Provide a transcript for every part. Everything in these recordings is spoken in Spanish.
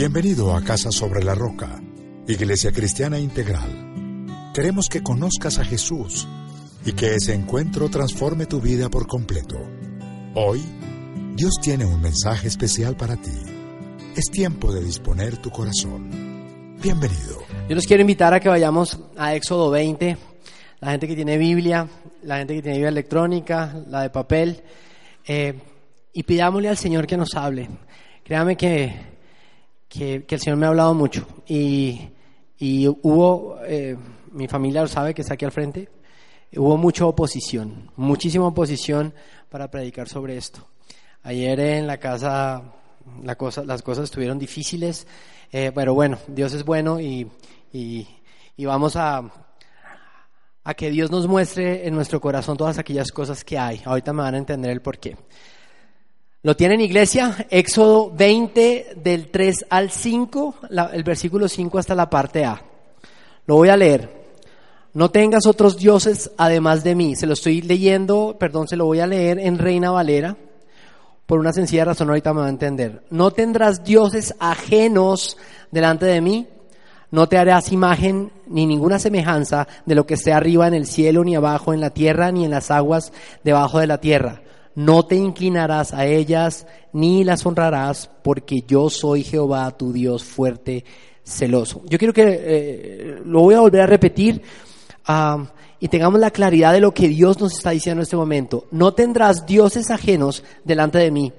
Bienvenido a Casa sobre la Roca, Iglesia Cristiana Integral. Queremos que conozcas a Jesús y que ese encuentro transforme tu vida por completo. Hoy, Dios tiene un mensaje especial para ti. Es tiempo de disponer tu corazón. Bienvenido. Yo los quiero invitar a que vayamos a Éxodo 20. La gente que tiene Biblia, la gente que tiene Biblia electrónica, la de papel, eh, y pidámosle al Señor que nos hable. Créame que, que, el Señor me ha hablado mucho. Y, y hubo, eh, mi familia lo sabe que está aquí al frente, hubo mucha oposición, muchísima oposición para predicar sobre esto. Ayer en la casa las cosas estuvieron difíciles, eh, pero bueno, Dios es bueno y, y, y vamos a, a que Dios nos muestre en nuestro corazón todas aquellas cosas que hay. Ahorita me van a entender el porqué. ¿Lo tienen iglesia? Éxodo 20 del 3 al 5, la- el versículo 5 hasta la parte A. Lo voy a leer. No tengas otros dioses además de mí. Se lo estoy leyendo, perdón, se lo voy a leer en Reina Valera. Por una sencilla razón, ahorita me va a entender. No tendrás dioses ajenos delante de mí. No te harás imagen ni ninguna semejanza de lo que esté arriba en el cielo, ni abajo en la tierra, ni en las aguas debajo de la tierra. No te inclinarás a ellas, ni las honrarás, porque yo soy Jehová, tu Dios fuerte, celoso. Yo quiero que eh, lo voy a volver a repetir y tengamos la claridad de lo que Dios nos está diciendo en este momento. No tendrás dioses ajenos delante de mí.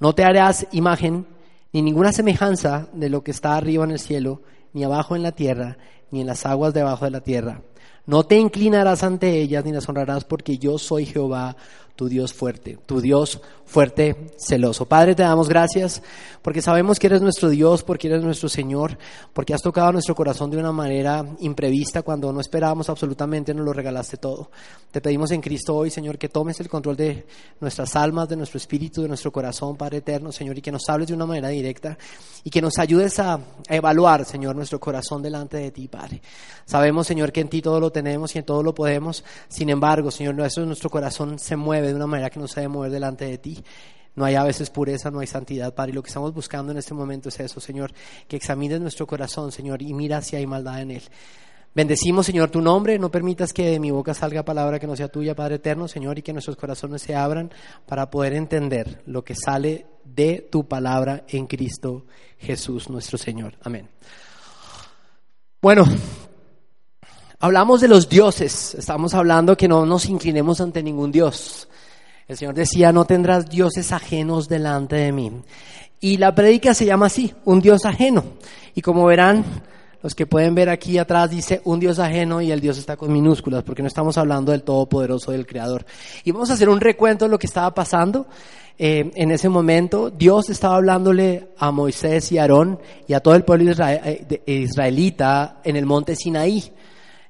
No te harás imagen ni ninguna semejanza de lo que está arriba en el cielo, ni abajo en la tierra, ni en las aguas debajo de la tierra. No te inclinarás ante ellas ni las honrarás, porque yo soy Jehová, tu Dios fuerte, tu Dios fuerte, celoso. Padre, te damos gracias porque sabemos que eres nuestro Dios, porque eres nuestro Señor, porque has tocado nuestro corazón de una manera imprevista cuando no esperábamos absolutamente, nos lo regalaste todo. Te pedimos en Cristo hoy, Señor, que tomes el control de nuestras almas, de nuestro espíritu, de nuestro corazón, Padre eterno, Señor, y que nos hables de una manera directa y que nos ayudes a, evaluar, Señor, nuestro corazón delante de ti, Padre. Sabemos, Señor, que en ti todo lo tenemos y en todo lo podemos. Sin embargo, Señor, eso nuestro corazón se mueve de una manera que no se debe mover delante de ti. No hay a veces pureza, no hay santidad, Padre. Y lo que estamos buscando en este momento es eso, Señor, que examines nuestro corazón, Señor, y mira si hay maldad en él. Bendecimos, Señor, tu nombre. No permitas que de mi boca salga palabra que no sea tuya, Padre eterno, Señor, y que nuestros corazones se abran para poder entender lo que sale de tu palabra en Cristo Jesús, nuestro Señor. Amén. Bueno, hablamos de los dioses. Estamos hablando que no nos inclinemos ante ningún dios. El Señor decía, no tendrás dioses ajenos delante de mí. Y la prédica se llama así, un dios ajeno. Y como verán, los que pueden ver aquí atrás dice un dios ajeno y el dios está con minúsculas, porque no estamos hablando del Todopoderoso, del Creador. Y vamos a hacer un recuento de lo que estaba pasando. Eh, en ese momento, Dios estaba hablándole a Moisés y Aarón y a todo el pueblo eh, israelita en el monte Sinaí.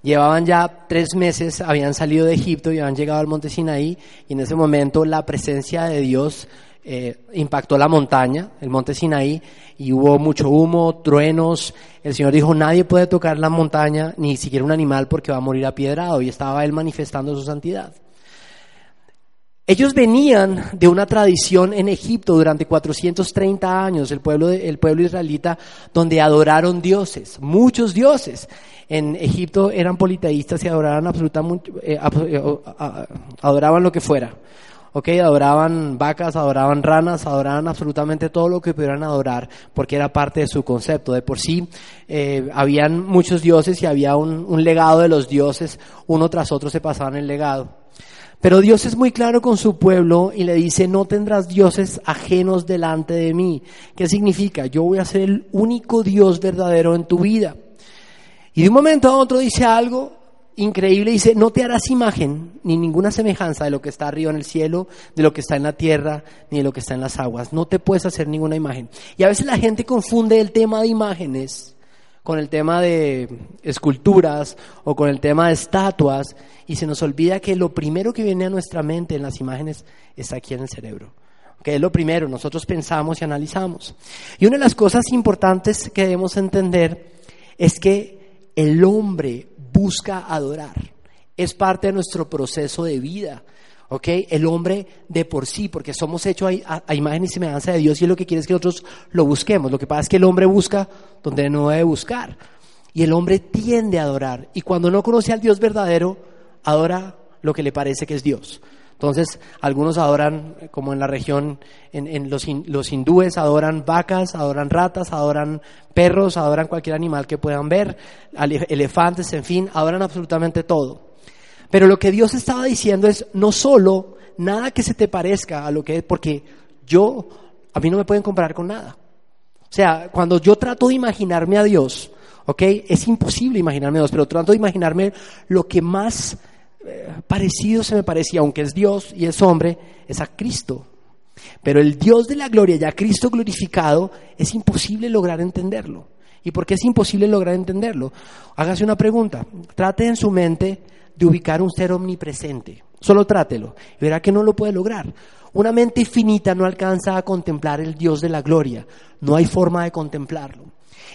Llevaban ya tres meses, habían salido de Egipto y habían llegado al monte Sinaí y en ese momento la presencia de Dios eh, impactó la montaña, el monte Sinaí, y hubo mucho humo, truenos. El Señor dijo, nadie puede tocar la montaña, ni siquiera un animal, porque va a morir apiedrado. Y estaba Él manifestando su santidad. Ellos venían de una tradición en Egipto durante 430 años, el pueblo, el pueblo israelita, donde adoraron dioses, muchos dioses. En Egipto eran politeístas y adoraban absolutamente, eh, eh, adoraban lo que fuera. Ok, adoraban vacas, adoraban ranas, adoraban absolutamente todo lo que pudieran adorar, porque era parte de su concepto. De por sí, eh, habían muchos dioses y había un, un legado de los dioses, uno tras otro se pasaban el legado. Pero Dios es muy claro con su pueblo y le dice, no tendrás dioses ajenos delante de mí. ¿Qué significa? Yo voy a ser el único Dios verdadero en tu vida. Y de un momento a otro dice algo increíble, dice, no te harás imagen ni ninguna semejanza de lo que está arriba en el cielo, de lo que está en la tierra, ni de lo que está en las aguas. No te puedes hacer ninguna imagen. Y a veces la gente confunde el tema de imágenes con el tema de esculturas o con el tema de estatuas y se nos olvida que lo primero que viene a nuestra mente en las imágenes está aquí en el cerebro. Que es lo primero, nosotros pensamos y analizamos. Y una de las cosas importantes que debemos entender es que el hombre busca adorar. Es parte de nuestro proceso de vida. ¿Ok? El hombre de por sí, porque somos hechos a, imagen y semejanza de Dios y es lo que quiere es que nosotros lo busquemos. Lo que pasa es que el hombre busca donde no debe buscar. Y el hombre tiende a adorar. Y cuando no conoce al Dios verdadero, adora lo que le parece que es Dios. Entonces, algunos adoran, como en la región, en, los, hindúes adoran vacas, adoran ratas, adoran perros, adoran cualquier animal que puedan ver, elefantes, en fin, adoran absolutamente todo. Pero lo que Dios estaba diciendo es no solo nada que se te parezca a lo que es, porque yo, a mí no me pueden comparar con nada. O sea, cuando yo trato de imaginarme a Dios, ¿ok? Es imposible imaginarme a Dios, pero trato de imaginarme lo que más eh, parecido se me parecía, aunque es Dios y es hombre, es a Cristo. Pero el Dios de la gloria, ya Cristo glorificado, es imposible lograr entenderlo. ¿Y por qué es imposible lograr entenderlo? Hágase una pregunta. Trate en su mente de ubicar un ser omnipresente. Solo trátelo y verá que no lo puede lograr. Una mente finita no alcanza a contemplar el Dios de la gloria. No hay forma de contemplarlo.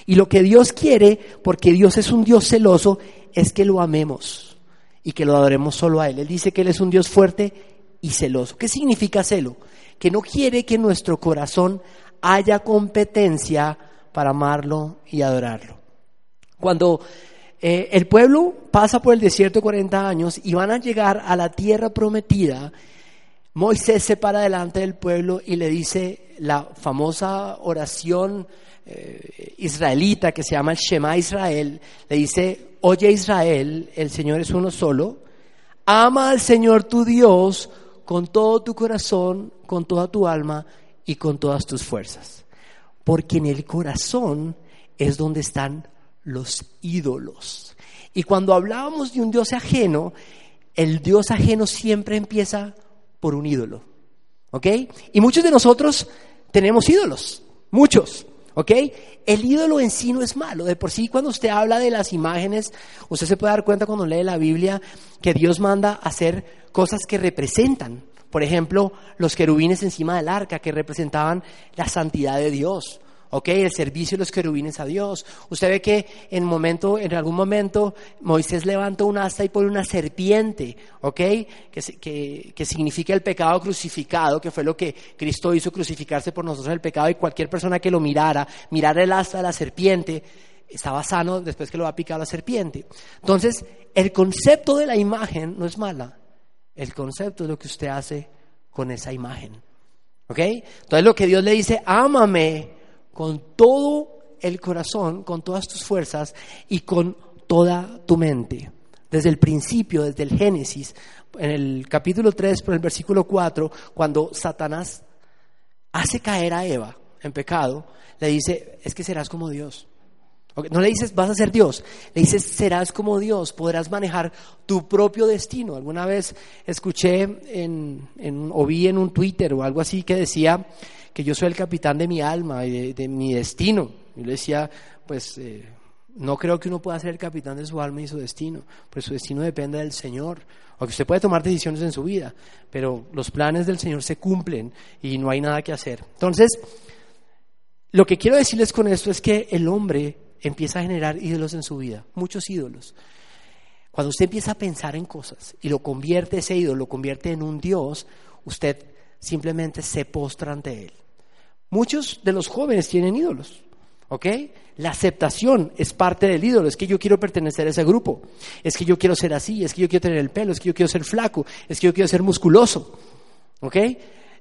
Y lo que Dios quiere, porque Dios es un Dios celoso, es que lo amemos y que lo adoremos solo a Él. Él dice que Él es un Dios fuerte y celoso. ¿Qué significa celo? Que no quiere que en nuestro corazón haya competencia para amarlo y adorarlo. Cuando eh, el pueblo pasa por el desierto 40 años y van a llegar a la tierra prometida, Moisés se para delante del pueblo y le dice la famosa oración eh, israelita que se llama el Shema Israel, le dice, oye Israel, el Señor es uno solo, ama al Señor tu Dios con todo tu corazón, con toda tu alma y con todas tus fuerzas. Porque en el corazón es donde están los ídolos. Y cuando hablábamos de un Dios ajeno, el Dios ajeno siempre empieza por un ídolo. ¿Ok? Y muchos de nosotros tenemos ídolos, muchos. ¿Ok? El ídolo en sí no es malo. De por sí, cuando usted habla de las imágenes, usted se puede dar cuenta cuando lee la Biblia que Dios manda hacer cosas que representan. Por ejemplo, los querubines encima del arca, que representaban la santidad de Dios. ¿Ok? El servicio de los querubines a Dios. Usted ve que en, momento, en algún momento Moisés levanta un asta y pone una serpiente, ¿ok? Que, que, significa el pecado crucificado, que fue lo que Cristo hizo crucificarse por nosotros el pecado y cualquier persona que lo mirara, mirara el asta de la serpiente, estaba sano después que lo ha picado la serpiente. Entonces, el concepto de la imagen no es mala. El concepto es lo que usted hace con esa imagen. ¿Ok? Entonces lo que Dios le dice, ámame con todo el corazón, con todas tus fuerzas y con toda tu mente. Desde el principio, desde el Génesis, en el capítulo 3, por el versículo 4, cuando Satanás hace caer a Eva en pecado, le dice, es que serás como Dios. No le dices, vas a ser Dios, le dices, serás como Dios, podrás manejar tu propio destino. Alguna vez escuché en, o vi en un Twitter o algo así que decía que yo soy el capitán de mi alma y de, mi destino. Yo le decía, pues eh, no creo que uno pueda ser el capitán de su alma y su destino, pues su destino depende del Señor. Aunque usted puede tomar decisiones en su vida, pero los planes del Señor se cumplen y no hay nada que hacer. Entonces, lo que quiero decirles con esto es que el hombre empieza a generar ídolos en su vida, muchos ídolos. Cuando usted empieza a pensar en cosas y lo convierte ese ídolo, lo convierte en un Dios, usted simplemente se postra ante él. Muchos de los jóvenes tienen ídolos, ¿ok? La aceptación es parte del ídolo, es que yo quiero pertenecer a ese grupo, es que yo quiero ser así, es que yo quiero tener el pelo, es que yo quiero ser flaco, es que yo quiero ser musculoso, ¿ok?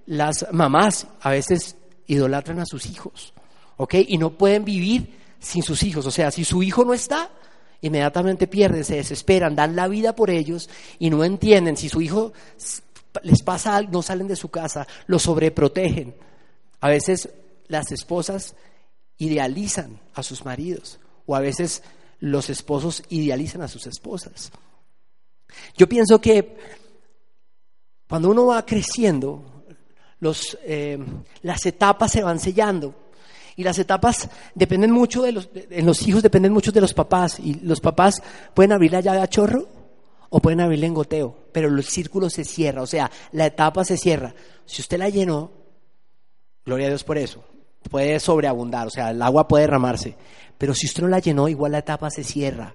Las mamás a veces idolatran a sus hijos, ¿ok? Y no pueden vivir sin sus hijos, o sea, si su hijo no está, inmediatamente pierden, se desesperan, dan la vida por ellos y no entienden si su hijo les pasa algo, no salen de su casa, lo sobreprotegen. A veces las esposas idealizan a sus maridos o a veces los esposos idealizan a sus esposas. Yo pienso que cuando uno va creciendo, los, eh, las etapas se van sellando. Y las etapas dependen mucho de los, en los hijos dependen mucho de los papás. Y los papás pueden abrir la llave a chorro o pueden abrirla en goteo, pero el círculo se cierra, o sea, la etapa se cierra. Si usted la llenó, Gloria a Dios por eso. Puede sobreabundar, o sea, el agua puede derramarse. Pero si usted no la llenó, igual la etapa se cierra.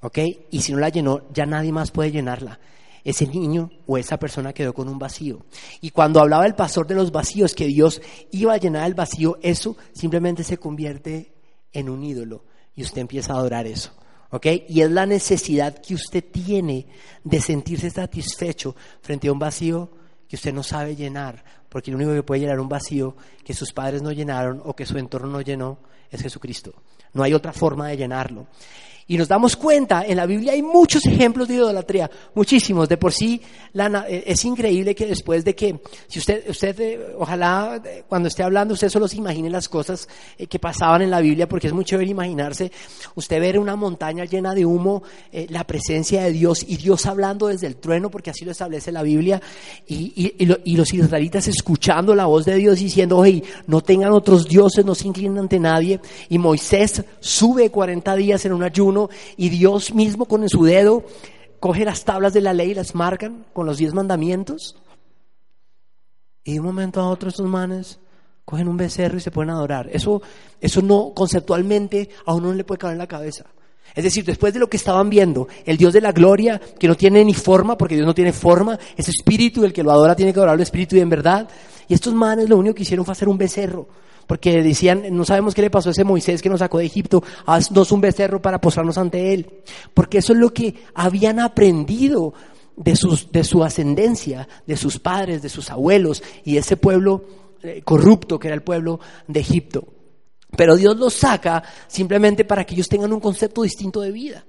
¿Ok? Y si no la llenó, ya nadie más puede llenarla. ese niño o esa persona quedó con un vacío. Y cuando hablaba el pastor de los vacíos, que Dios iba a llenar el vacío, eso simplemente se convierte en un ídolo y usted empieza a adorar eso. ¿Ok? Y es la necesidad que usted tiene de sentirse satisfecho frente a un vacío que usted no sabe llenar, porque lo único que puede llenar un vacío que sus padres no llenaron o que su entorno no llenó es Jesucristo. No hay otra forma de llenarlo. Y nos damos cuenta, en la Biblia hay muchos ejemplos de idolatría, muchísimos. De por sí, eh, es increíble que después de que, si usted, usted eh, ojalá eh, cuando esté hablando, usted solo se imagine las cosas que pasaban en la Biblia, porque es muy chévere imaginarse, usted ver una montaña llena de humo, la presencia de Dios y Dios hablando desde el trueno, porque así lo establece la Biblia, y, y los israelitas escuchando la voz de Dios diciendo, hey, no tengan otros dioses, no se inclinen ante nadie, y Moisés sube 40 días en un ayuno, y Dios mismo con su dedo coge las tablas de la ley y las marcan con los diez mandamientos. Y de un momento a otro estos manes cogen un becerro y se pueden adorar. Eso, eso no, conceptualmente, a uno no le puede caber en la cabeza. Es decir, después de lo que estaban viendo, el Dios de la gloria, que no tiene ni forma, porque Dios no tiene forma, es espíritu, el que lo adora tiene que adorar el espíritu y en verdad. Y estos manes lo único que hicieron fue hacer un becerro porque decían, no sabemos qué le pasó a ese Moisés que nos sacó de Egipto, haznos un becerro para postrarnos ante él, porque eso es lo que habían aprendido de, sus, de su ascendencia, de sus padres, de sus abuelos y ese pueblo eh, corrupto que era el pueblo de Egipto. Pero Dios los saca simplemente para que ellos tengan un concepto distinto de vida.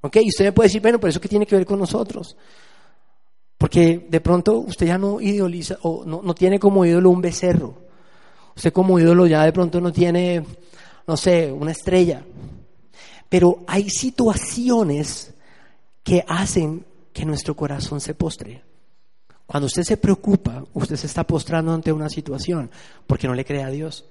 ¿Ok? Y usted me puede decir, bueno, pero eso qué tiene que ver con nosotros. Porque de pronto usted ya no idoliza o no, no tiene como ídolo un becerro. Usted como ídolo ya de pronto no tiene, no sé, una estrella. Pero hay situaciones que hacen que nuestro corazón se postre. Cuando usted se preocupa, usted se está postrando ante una situación porque no le cree a Dios.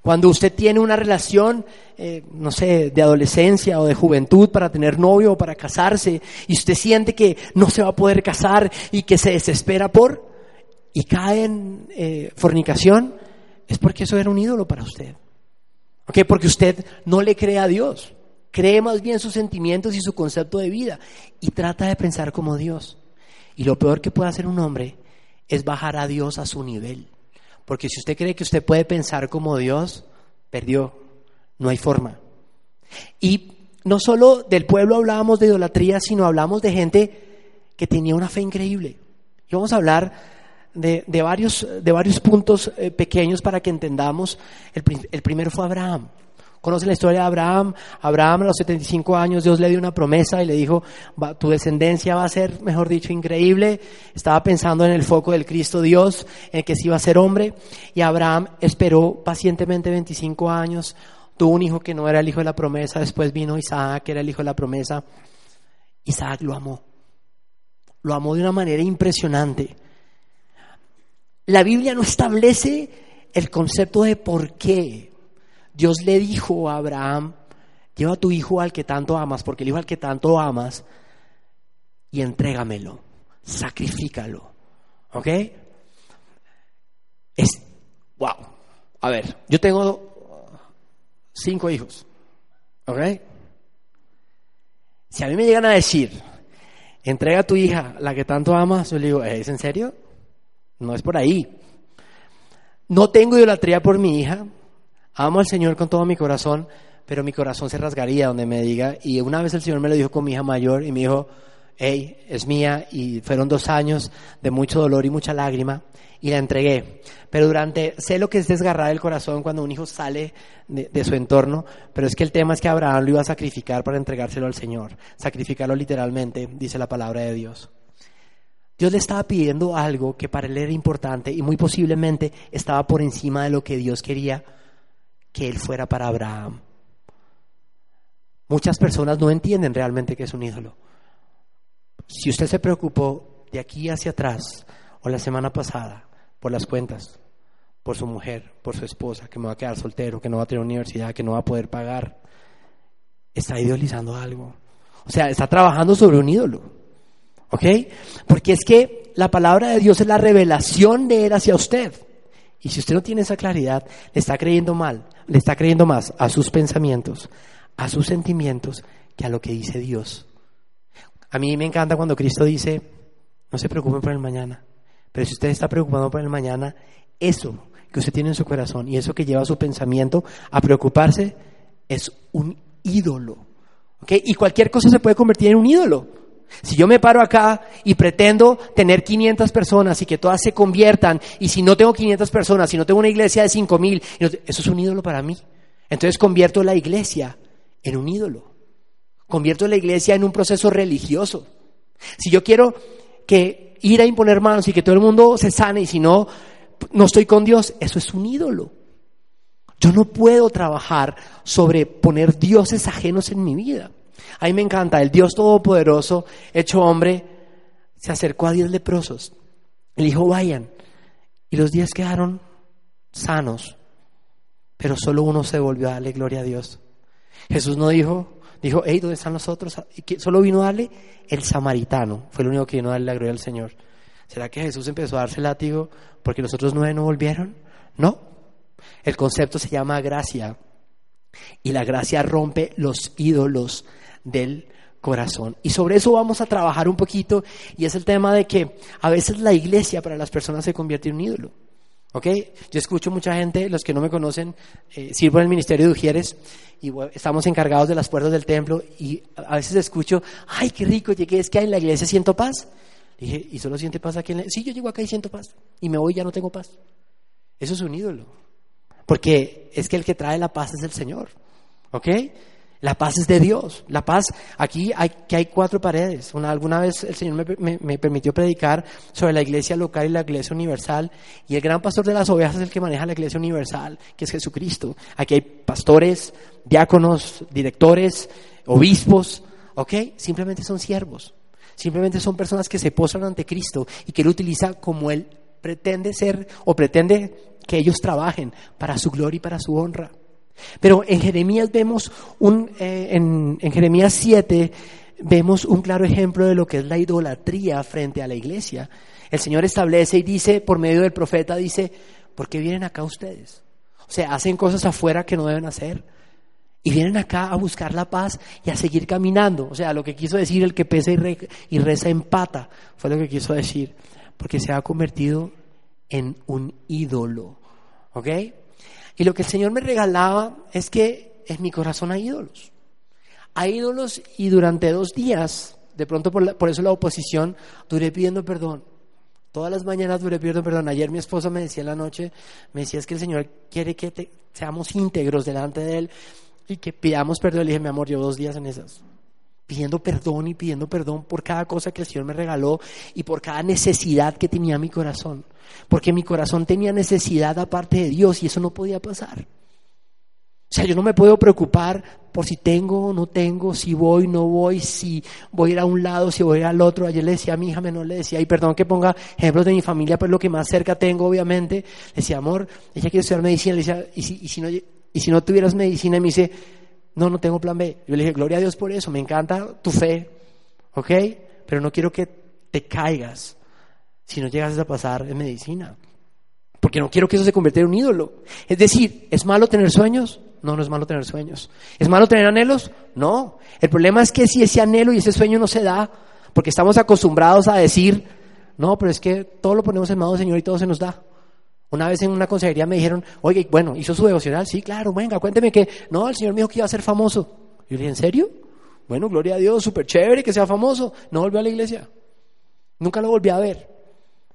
Cuando usted tiene una relación, eh, no sé, de adolescencia o de juventud para tener novio o para casarse y usted siente que no se va a poder casar y que se desespera por y cae en eh, fornicación, es porque eso era un ídolo para usted. ¿Ok? Porque usted no le cree a Dios. Cree más bien sus sentimientos y su concepto de vida y trata de pensar como Dios. Y lo peor que puede hacer un hombre es bajar a Dios a su nivel. Porque si usted cree que usted puede pensar como Dios, perdió. No hay forma. Y no solo del pueblo hablábamos de idolatría, sino hablamos de gente que tenía una fe increíble. Y vamos a hablar de, varios, de varios puntos eh, pequeños para que entendamos. El, el primero fue Abraham. ¿Conocen la historia de Abraham? Abraham a los 75 años Dios le dio una promesa y le dijo, tu descendencia va a ser, mejor dicho, increíble. Estaba pensando en el foco del Cristo Dios, en que se iba a ser hombre. Y Abraham esperó pacientemente 25 años. Tuvo un hijo que no era el hijo de la promesa. Después vino Isaac, que era el hijo de la promesa. Isaac lo amó. Lo amó de una manera impresionante. La Biblia no establece el concepto de por qué. Dios le dijo a Abraham, lleva a tu hijo al que tanto amas, porque el hijo al que tanto amas, y entrégamelo, sacrifícalo. ¿Ok? Es, wow. A ver, yo tengo cinco hijos. ¿Ok? Si a mí me llegan a decir, entrega a tu hija, la que tanto amas, yo le digo, ¿es en serio? No es por ahí. No tengo idolatría por mi hija. Amo al Señor con todo mi corazón, pero mi corazón se rasgaría donde me diga. Y una vez el Señor me lo dijo con mi hija mayor y me dijo, hey, es mía. Y fueron dos años de mucho dolor y mucha lágrima y la entregué. Pero durante, sé lo que es desgarrar el corazón cuando un hijo sale de, de, su entorno, pero es que el tema es que Abraham lo iba a sacrificar para entregárselo al Señor. Sacrificarlo literalmente, dice la palabra de Dios. Dios le estaba pidiendo algo que para él era importante y muy posiblemente estaba por encima de lo que Dios quería que él fuera para Abraham. Muchas personas no entienden realmente que es un ídolo. Si usted se preocupó de aquí hacia atrás o la semana pasada por las cuentas, por su mujer, por su esposa, que me va a quedar soltero, que no va a tener universidad, que no va a poder pagar, está idolizando algo. O sea, está trabajando sobre un ídolo. ¿Ok? Porque es que la palabra de Dios es la revelación de Él hacia usted. Y si usted no tiene esa claridad, le está creyendo mal, le está creyendo más a sus pensamientos, a sus sentimientos, que a lo que dice Dios. A mí me encanta cuando Cristo dice, No se preocupen por el mañana. Pero si usted está preocupado por el mañana, eso que usted tiene en su corazón y eso que lleva su pensamiento a preocuparse es un ídolo. ¿Okay? Y cualquier cosa se puede convertir en un ídolo. Si yo me paro acá y pretendo tener 500 personas y que todas se conviertan, y si no tengo 500 personas, si no tengo una iglesia de 5000, eso es un ídolo para mí. Entonces convierto la iglesia en un ídolo. Convierto la iglesia en un proceso religioso. Si yo quiero que ir a imponer manos y que todo el mundo se sane y si no, no estoy con Dios, eso es un ídolo. Yo no puedo trabajar sobre poner dioses ajenos en mi vida. A mí me encanta, el Dios Todopoderoso, hecho hombre, se acercó a diez leprosos. Le dijo, vayan. Y los diez quedaron sanos, pero solo uno se volvió a darle gloria a Dios. Jesús no dijo, dijo, hey, ¿dónde están los otros? Solo vino a darle el samaritano, fue el único que vino a darle la gloria al Señor. ¿Será que Jesús empezó a darse látigo porque los otros nueve no volvieron? No. El concepto se llama gracia. Y la gracia rompe los ídolos del corazón. Y sobre eso vamos a trabajar un poquito. Y es el tema de que a veces la iglesia para las personas se convierte en un ídolo. ¿Ok? Yo escucho mucha gente, los que no me conocen, eh, sirvo en el Ministerio de Ujieres y estamos encargados de las puertas del templo y a veces escucho, ay, qué rico, llegué, es que en la iglesia siento paz. Dije, ¿y solo siente paz aquí en la Sí, yo llego acá y siento paz y me voy y ya no tengo paz. Eso es un ídolo. Porque es que el que trae la paz es el Señor. ¿Ok? La paz es de Dios. La paz, aquí hay, que hay cuatro paredes. Una, alguna vez el Señor me, permitió predicar sobre la iglesia local y la iglesia universal. Y el gran pastor de las ovejas es el que maneja la iglesia universal, que es Jesucristo. Aquí hay pastores, diáconos, directores, obispos. ¿Ok? Simplemente son siervos. Simplemente son personas que se posan ante Cristo y que Él utiliza como Él pretende ser o pretende que ellos trabajen para su gloria y para su honra. Pero en Jeremías vemos un, eh, en, en Jeremías 7 vemos un claro ejemplo de lo que es la idolatría frente a la iglesia. El Señor establece y dice, por medio del profeta, dice, ¿por qué vienen acá ustedes? O sea, hacen cosas afuera que no deben hacer. Y vienen acá a buscar la paz y a seguir caminando. O sea, lo que quiso decir el que pesa y, y reza empata, fue lo que quiso decir. Porque se ha convertido en un ídolo. ¿Ok? Y lo que el Señor me regalaba es que en mi corazón hay ídolos. Hay ídolos y durante dos días, de pronto por, eso la oposición, duré pidiendo perdón. Todas las mañanas duré pidiendo perdón. Ayer mi esposa me decía en la noche, me decía es que el Señor quiere que seamos íntegros delante de Él y que pidamos perdón. Le dije, mi amor, llevo dos días en esas pidiendo perdón y pidiendo perdón por cada cosa que el Señor me regaló y por cada necesidad que tenía mi corazón. Porque mi corazón tenía necesidad aparte de Dios y eso no podía pasar. O sea, yo no me puedo preocupar por si tengo o no tengo, si voy, o no voy, si voy a ir a un lado, si voy a ir al otro. Ayer le decía a mi hija menor, le decía, y perdón que ponga ejemplos de mi familia, pero lo que más cerca tengo, obviamente. Le decía, amor, ella quiere estudiar medicina. Le decía, ¿y si, y si, no, y si no tuvieras medicina? Y me dice, no, no tengo plan B. Yo le dije, gloria a Dios por eso, me encanta tu fe, ¿ok? Pero no quiero que te caigas si no llegas a pasar en medicina. Porque no quiero que eso se convierta en un ídolo. Es decir, ¿es malo tener sueños? No, no es malo tener sueños. ¿Es malo tener anhelos? No. El problema es que si ese anhelo y ese sueño no se da, porque estamos acostumbrados a decir, no, pero es que todo lo ponemos en manos del Señor y todo se nos da. Una vez en una consejería me dijeron, oye, bueno, ¿hizo su devocional? Sí, claro, venga, cuénteme que, no, el Señor me dijo que iba a ser famoso. Yo le dije, ¿en serio? Bueno, gloria a Dios, súper chévere que sea famoso. No volvió a la iglesia. Nunca lo volví a ver.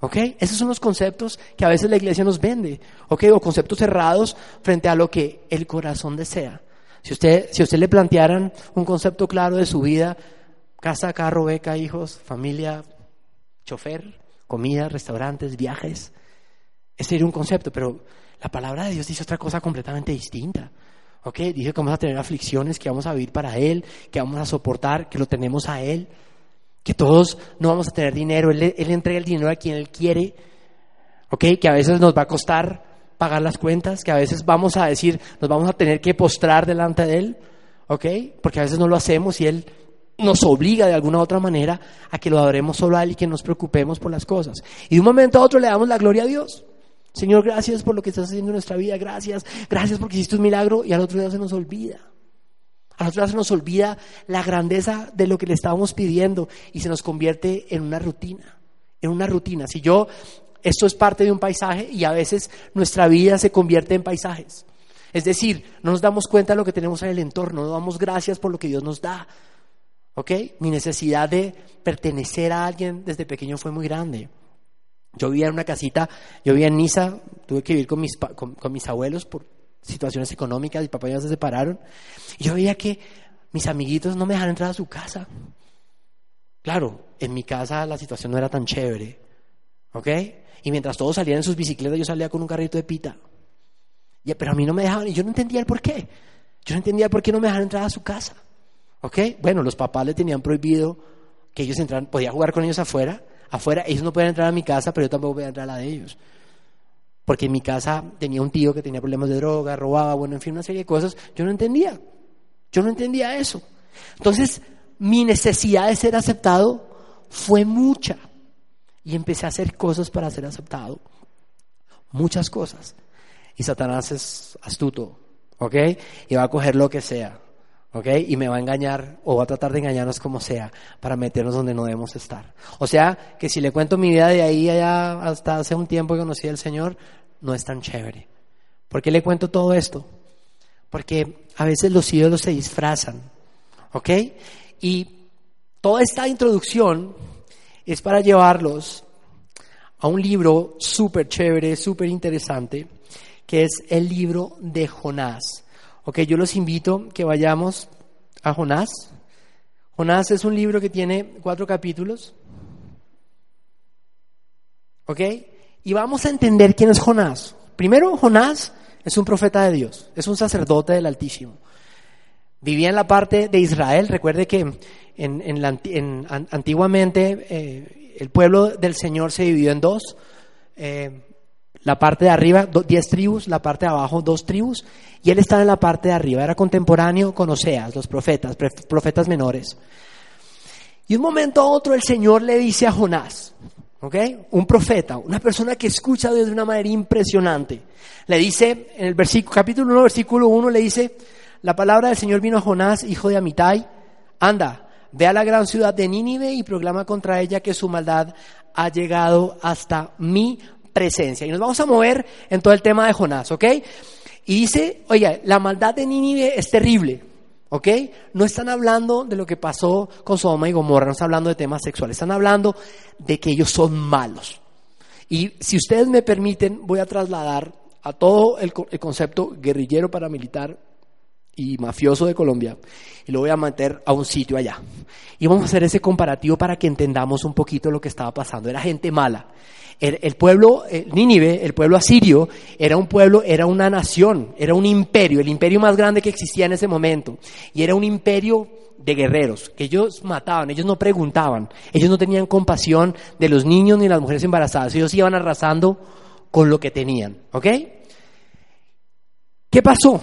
¿Ok? Esos son los conceptos que a veces la iglesia nos vende. ¿Ok? O conceptos cerrados frente a lo que el corazón desea. Si usted, si usted le plantearan un concepto claro de su vida, casa, carro, beca, hijos, familia, chofer, comida, restaurantes, viajes, ese sería un concepto, pero la palabra de Dios dice otra cosa completamente distinta. ¿Ok? Dice que vamos a tener aflicciones, que vamos a vivir para Él, que vamos a soportar, que lo tenemos a Él, que todos no vamos a tener dinero, Él, él entrega el dinero a quien Él quiere, ¿ok? Que a veces nos va a costar pagar las cuentas, que a veces vamos a decir, nos vamos a tener que postrar delante de Él, ¿ok? Porque a veces no lo hacemos y Él nos obliga de alguna u otra manera a que lo adoremos solo a Él y que nos preocupemos por las cosas. Y de un momento a otro le damos la gloria a Dios. Señor, gracias por lo que estás haciendo en nuestra vida, gracias, gracias porque hiciste un milagro y al otro día se nos olvida. Día se nos olvida la grandeza de lo que le estábamos pidiendo y se nos convierte en una rutina, en una rutina. Si yo, esto es parte de un paisaje y a veces nuestra vida se convierte en paisajes. Es decir, no nos damos cuenta de lo que tenemos en el entorno, no damos gracias por lo que Dios nos da. ¿Ok? Mi necesidad de pertenecer a alguien desde pequeño fue muy grande. Yo vivía en una casita, yo vivía en Niza, tuve que vivir con mis, con, mis abuelos por situaciones económicas, mi papá y se separaron. Y yo veía que mis amiguitos no me dejaban entrar a su casa. Claro, en mi casa la situación no era tan chévere. ¿Ok? Y mientras todos salían en sus bicicletas, yo salía con un carrito de pita. Y, pero a mí no me dejaban, y yo no entendía el por qué. Yo no entendía por qué no me dejaban entrar a su casa. ¿Ok? Bueno, los papás le tenían prohibido que ellos entraran, podía jugar con ellos afuera, afuera, ellos no podían entrar a mi casa, pero yo tampoco podía entrar a la de ellos. Porque en mi casa tenía un tío que tenía problemas de droga, robaba, bueno, en fin, una serie de cosas. Yo no entendía. Yo no entendía eso. Entonces, mi necesidad de ser aceptado fue mucha. Y empecé a hacer cosas para ser aceptado. Muchas cosas. Y Satanás es astuto, ¿ok? Y va a coger lo que sea. ¿ok? Y me va a engañar o va a tratar de engañarnos como sea para meternos donde no debemos estar. O sea, que si le cuento mi vida de ahí allá hasta hace un tiempo que conocí al Señor, no es tan chévere. ¿Por qué le cuento todo esto? Porque a veces los ídolos se disfrazan, ¿ok? Y toda esta introducción es para llevarlos a un libro súper chévere, súper interesante, que es el libro de Jonás. Ok, yo los invito que vayamos a Jonás. Jonás es un libro que tiene cuatro capítulos. ¿Ok? Y vamos a entender quién es Jonás. Primero, Jonás es un profeta de Dios, es un sacerdote del Altísimo. Vivía en la parte de Israel. Recuerde que en, antiguamente eh, el pueblo del Señor se dividió en dos. Eh, la parte de arriba, diez tribus, la parte de abajo, dos tribus, y él estaba en la parte de arriba, era contemporáneo con Oseas, los profetas, profetas menores. Y un momento a otro el Señor le dice a Jonás, ¿ok? Un profeta, una persona que escucha Dios de una manera impresionante. Le dice, en el versículo, capítulo 1, versículo 1, le dice, la palabra del Señor vino a Jonás, hijo de Amitai, anda, ve a la gran ciudad de Nínive y proclama contra ella que su maldad ha llegado hasta mí presencia. Y nos vamos a mover en todo el tema de Jonás, ¿ok? Y dice, oye, la maldad de Nínive es terrible, ¿ok? No están hablando de lo que pasó con Sodoma y Gomorra, no están hablando de temas sexuales, están hablando de que ellos son malos. Y si ustedes me permiten, voy a trasladar a todo el, el concepto guerrillero paramilitar y mafioso de Colombia y lo voy a meter a un sitio allá. Y vamos a hacer ese comparativo para que entendamos un poquito lo que estaba pasando. Era gente mala. El, pueblo Nínive, el pueblo asirio, era un pueblo, era una nación, era un imperio, el imperio más grande que existía en ese momento. Y era un imperio de guerreros, que ellos mataban, ellos no preguntaban, ellos no tenían compasión de los niños ni las mujeres embarazadas, ellos iban arrasando con lo que tenían. ¿Ok? ¿Qué pasó?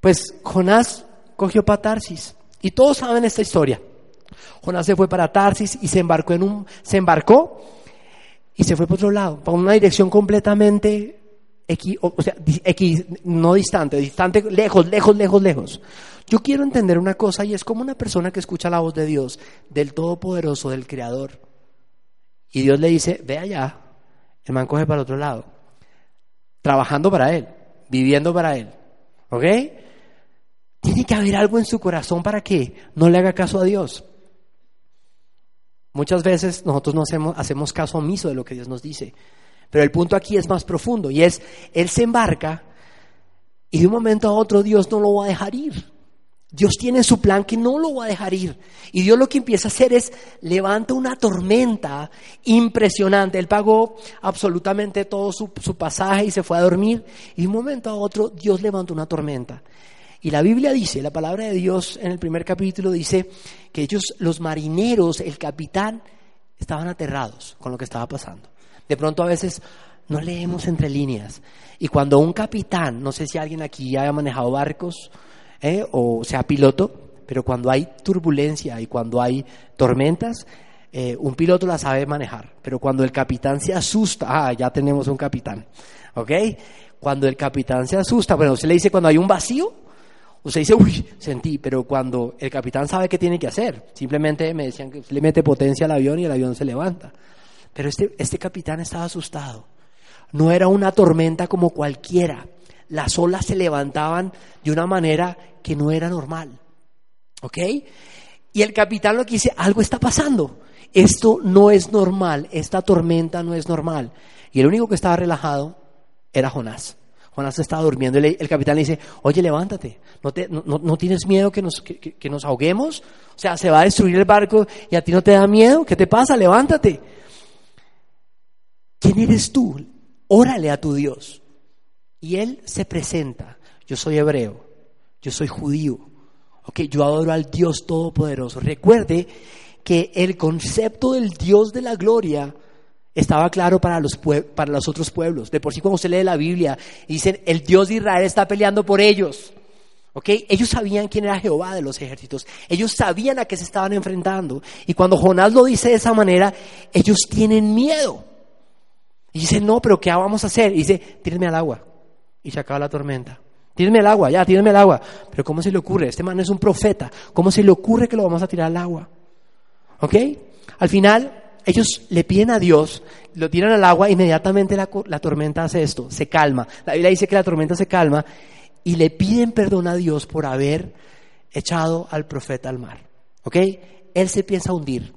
Pues Jonás cogió para Tarsis. Y todos saben esta historia. Jonás se fue para Tarsis y se embarcó en un, se embarcó y se fue por otro lado, para una dirección completamente o sea, no distante, distante, lejos, lejos, lejos, lejos. Yo quiero entender una cosa y es como una persona que escucha la voz de Dios, del Todopoderoso, del Creador, y Dios le dice, ve allá, el man coge para otro lado, trabajando para Él, viviendo para Él, ¿ok? Tiene que haber algo en su corazón para que no le haga caso a Dios. Muchas veces nosotros no hacemos, hacemos caso omiso de lo que Dios nos dice. Pero el punto aquí es más profundo y es, Él se embarca y de un momento a otro Dios no lo va a dejar ir. Dios tiene su plan que no lo va a dejar ir. Y Dios lo que empieza a hacer es levanta una tormenta impresionante. Él pagó absolutamente todo su, su, pasaje y se fue a dormir. Y de un momento a otro Dios levanta una tormenta. Y la Biblia dice, la palabra de Dios en el primer capítulo dice que ellos, los marineros, el capitán, estaban aterrados con lo que estaba pasando. De pronto a veces no leemos entre líneas. Y cuando un capitán, no sé si alguien aquí haya manejado barcos ¿eh? o sea piloto, pero cuando hay turbulencia y cuando hay tormentas, eh, un piloto la sabe manejar. Pero cuando el capitán se asusta, ah, ya tenemos un capitán, ¿ok? Cuando el capitán se asusta, bueno, se le dice cuando hay un vacío, Usted dice, uy, sentí, pero cuando el capitán sabe qué tiene que hacer, simplemente me decían que le mete potencia al avión y el avión se levanta. Pero este, este capitán estaba asustado. No era una tormenta como cualquiera. Las olas se levantaban de una manera que no era normal. ¿Ok? Y el capitán lo que dice, algo está pasando. Esto no es normal, esta tormenta no es normal. Y el único que estaba relajado era Jonás. Jonás estaba durmiendo y el capitán le dice, oye, levántate, ¿no, te, no, tienes miedo que nos, que nos ahoguemos? O sea, se va a destruir el barco y a ti no te da miedo, ¿qué te pasa? Levántate. ¿Quién eres tú? Órale a tu Dios. Y él se presenta, yo soy hebreo, yo soy judío, okay, yo adoro al Dios Todopoderoso. Recuerde que el concepto del Dios de la gloria estaba claro para los, para los otros pueblos. De por sí cuando usted lee la Biblia, dicen, el Dios de Israel está peleando por ellos. ¿Okay? Ellos sabían quién era Jehová de los ejércitos. Ellos sabían a qué se estaban enfrentando. Y cuando Jonás lo dice de esa manera, ellos tienen miedo. Y dicen, no, pero ¿qué vamos a hacer? Y dice, tírenme al agua. Y se acaba la tormenta. Tírenme al agua, ya, tírenme al agua. Pero ¿cómo se le ocurre? Este man es un profeta. ¿Cómo se le ocurre que lo vamos a tirar al agua? ¿Ok? Al final, ellos le piden a Dios, lo tiran al agua, inmediatamente la, la, tormenta hace esto, se calma. La Biblia dice que la tormenta se calma y le piden perdón a Dios por haber echado al profeta al mar. ¿Ok? Él se piensa hundir.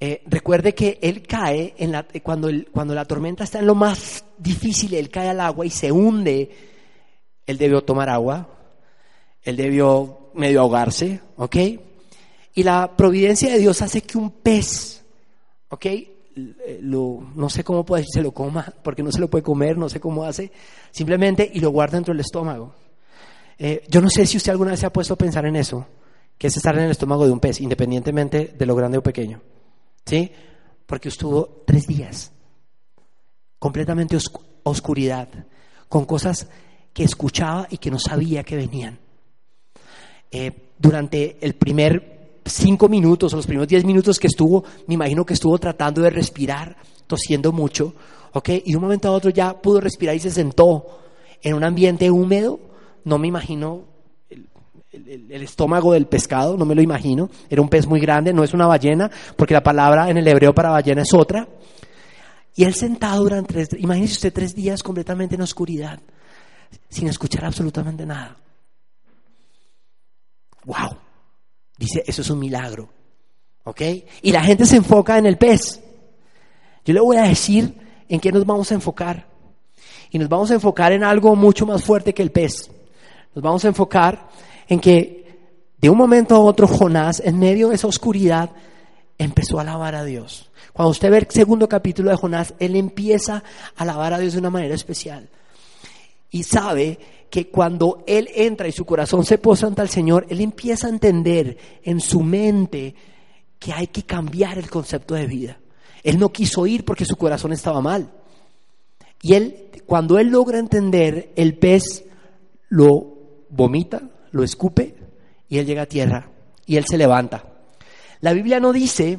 Eh, recuerde que él cae en la, cuando, cuando la tormenta está en lo más difícil, él cae al agua y se hunde. Él debió tomar agua, él debió medio ahogarse, ¿ok? Y la providencia de Dios hace que un pez, ¿ok? No sé cómo puede se lo coma, porque no se lo puede comer, no sé cómo hace, simplemente y lo guarda dentro del estómago. Eh, yo no sé si usted alguna vez se ha puesto a pensar en eso, que es estar en el estómago de un pez, independientemente de lo grande o pequeño. ¿Sí? Porque estuvo tres días, completamente oscuridad, con cosas que escuchaba y que no sabía que venían. Eh, durante el primer cinco minutos o los primeros diez minutos que estuvo, me imagino que estuvo tratando de respirar, tosiendo mucho, ¿ok? Y de un momento a otro ya pudo respirar y se sentó en un ambiente húmedo, no me imagino el, estómago del pescado, no me lo imagino, era un pez muy grande, no es una ballena, porque la palabra en el hebreo para ballena es otra. Y él sentado durante tres, imagínese usted tres días completamente en oscuridad, sin escuchar absolutamente nada. ¡Wow! Dice, eso es un milagro. ¿Ok? Y la gente se enfoca en el pez. Yo le voy a decir en qué nos vamos a enfocar. Y nos vamos a enfocar en algo mucho más fuerte que el pez. Nos vamos a enfocar en que de un momento a otro Jonás, en medio de esa oscuridad, empezó a alabar a Dios. Cuando usted ve el segundo capítulo de Jonás, él empieza a alabar a Dios de una manera especial. Y sabe que cuando él entra y su corazón se posa ante el Señor, él empieza a entender en su mente que hay que cambiar el concepto de vida. Él no quiso ir porque su corazón estaba mal. Y él, cuando él logra entender, el pez lo vomita, lo escupe y él llega a tierra y él se levanta. La Biblia no dice